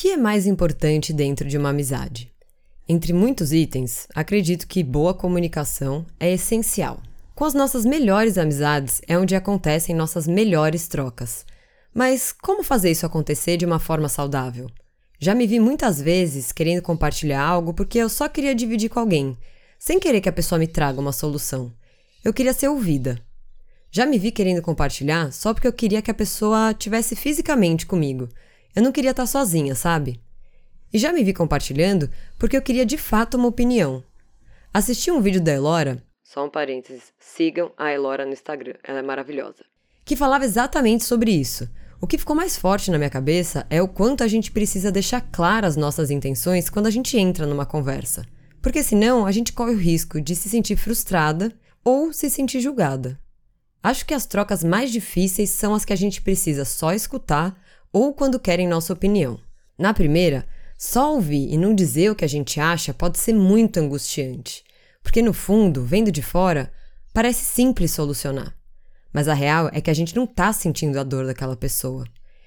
que é mais importante dentro de uma amizade? Entre muitos itens, acredito que boa comunicação é essencial. Com as nossas melhores amizades é onde acontecem nossas melhores trocas. Mas como fazer isso acontecer de uma forma saudável? Já me vi muitas vezes querendo compartilhar algo porque eu só queria dividir com alguém, sem querer que a pessoa me traga uma solução. Eu queria ser ouvida. Já me vi querendo compartilhar só porque eu queria que a pessoa tivesse fisicamente comigo. Eu não queria estar sozinha, sabe? E já me vi compartilhando porque eu queria de fato uma opinião. Assisti um vídeo da Elora, só um parênteses, sigam a Elora no Instagram, ela é maravilhosa, que falava exatamente sobre isso. O que ficou mais forte na minha cabeça é o quanto a gente precisa deixar claras nossas intenções quando a gente entra numa conversa. Porque senão a gente corre o risco de se sentir frustrada ou se sentir julgada. Acho que as trocas mais difíceis são as que a gente precisa só escutar ou quando querem nossa opinião. Na primeira, só ouvir e não dizer o que a gente acha pode ser muito angustiante, porque no fundo, vendo de fora, parece simples solucionar. Mas a real é que a gente não tá sentindo a dor daquela pessoa.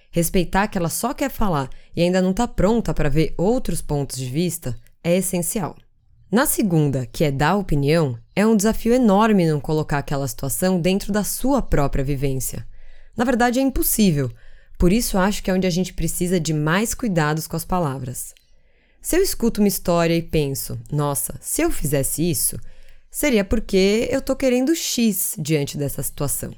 Respeitar que ela só quer falar e ainda não tá pronta para ver outros pontos de vista é essencial. Na segunda, que é dar opinião, é um desafio enorme não colocar aquela situação dentro da sua própria vivência. Na verdade, é impossível, por isso acho que é onde a gente precisa de mais cuidados com as palavras. Se eu escuto uma história e penso, nossa, se eu fizesse isso, seria porque eu tô querendo X diante dessa situação.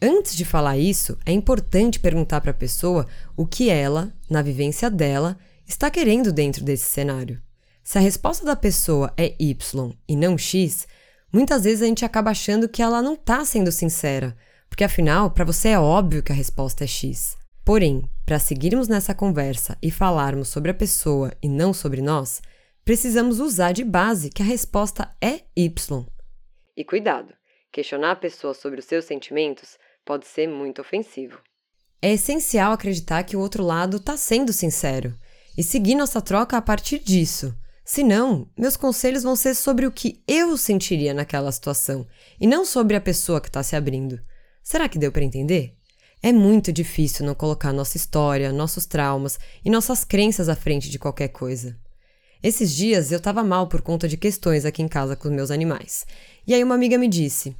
Antes de falar isso, é importante perguntar para a pessoa o que ela, na vivência dela, está querendo dentro desse cenário. Se a resposta da pessoa é Y e não X, muitas vezes a gente acaba achando que ela não está sendo sincera, porque afinal, para você é óbvio que a resposta é X. Porém, para seguirmos nessa conversa e falarmos sobre a pessoa e não sobre nós, precisamos usar de base que a resposta é Y. E cuidado, questionar a pessoa sobre os seus sentimentos pode ser muito ofensivo. É essencial acreditar que o outro lado está sendo sincero e seguir nossa troca a partir disso. Senão, meus conselhos vão ser sobre o que eu sentiria naquela situação e não sobre a pessoa que está se abrindo. Será que deu para entender? É muito difícil não colocar nossa história, nossos traumas e nossas crenças à frente de qualquer coisa. Esses dias eu estava mal por conta de questões aqui em casa com meus animais. E aí uma amiga me disse: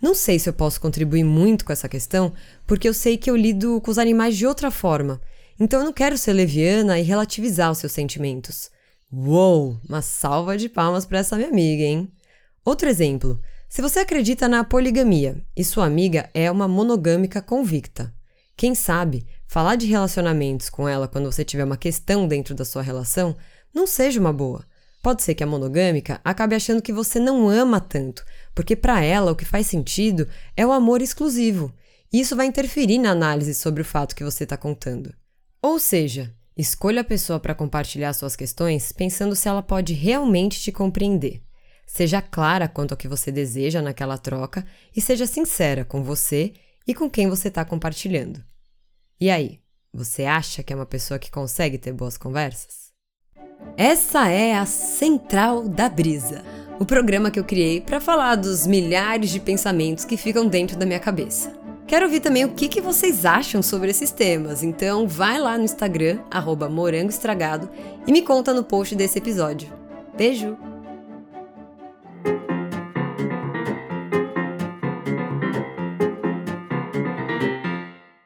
Não sei se eu posso contribuir muito com essa questão, porque eu sei que eu lido com os animais de outra forma. Então eu não quero ser leviana e relativizar os seus sentimentos. Uou! Uma salva de palmas para essa minha amiga, hein? Outro exemplo. Se você acredita na poligamia e sua amiga é uma monogâmica convicta, quem sabe falar de relacionamentos com ela quando você tiver uma questão dentro da sua relação não seja uma boa. Pode ser que a monogâmica acabe achando que você não ama tanto, porque para ela o que faz sentido é o amor exclusivo, e isso vai interferir na análise sobre o fato que você está contando. Ou seja, escolha a pessoa para compartilhar suas questões pensando se ela pode realmente te compreender. Seja clara quanto ao que você deseja naquela troca e seja sincera com você e com quem você está compartilhando. E aí, você acha que é uma pessoa que consegue ter boas conversas? Essa é a Central da Brisa, o programa que eu criei para falar dos milhares de pensamentos que ficam dentro da minha cabeça. Quero ouvir também o que, que vocês acham sobre esses temas, então vai lá no Instagram, morango estragado, e me conta no post desse episódio. Beijo!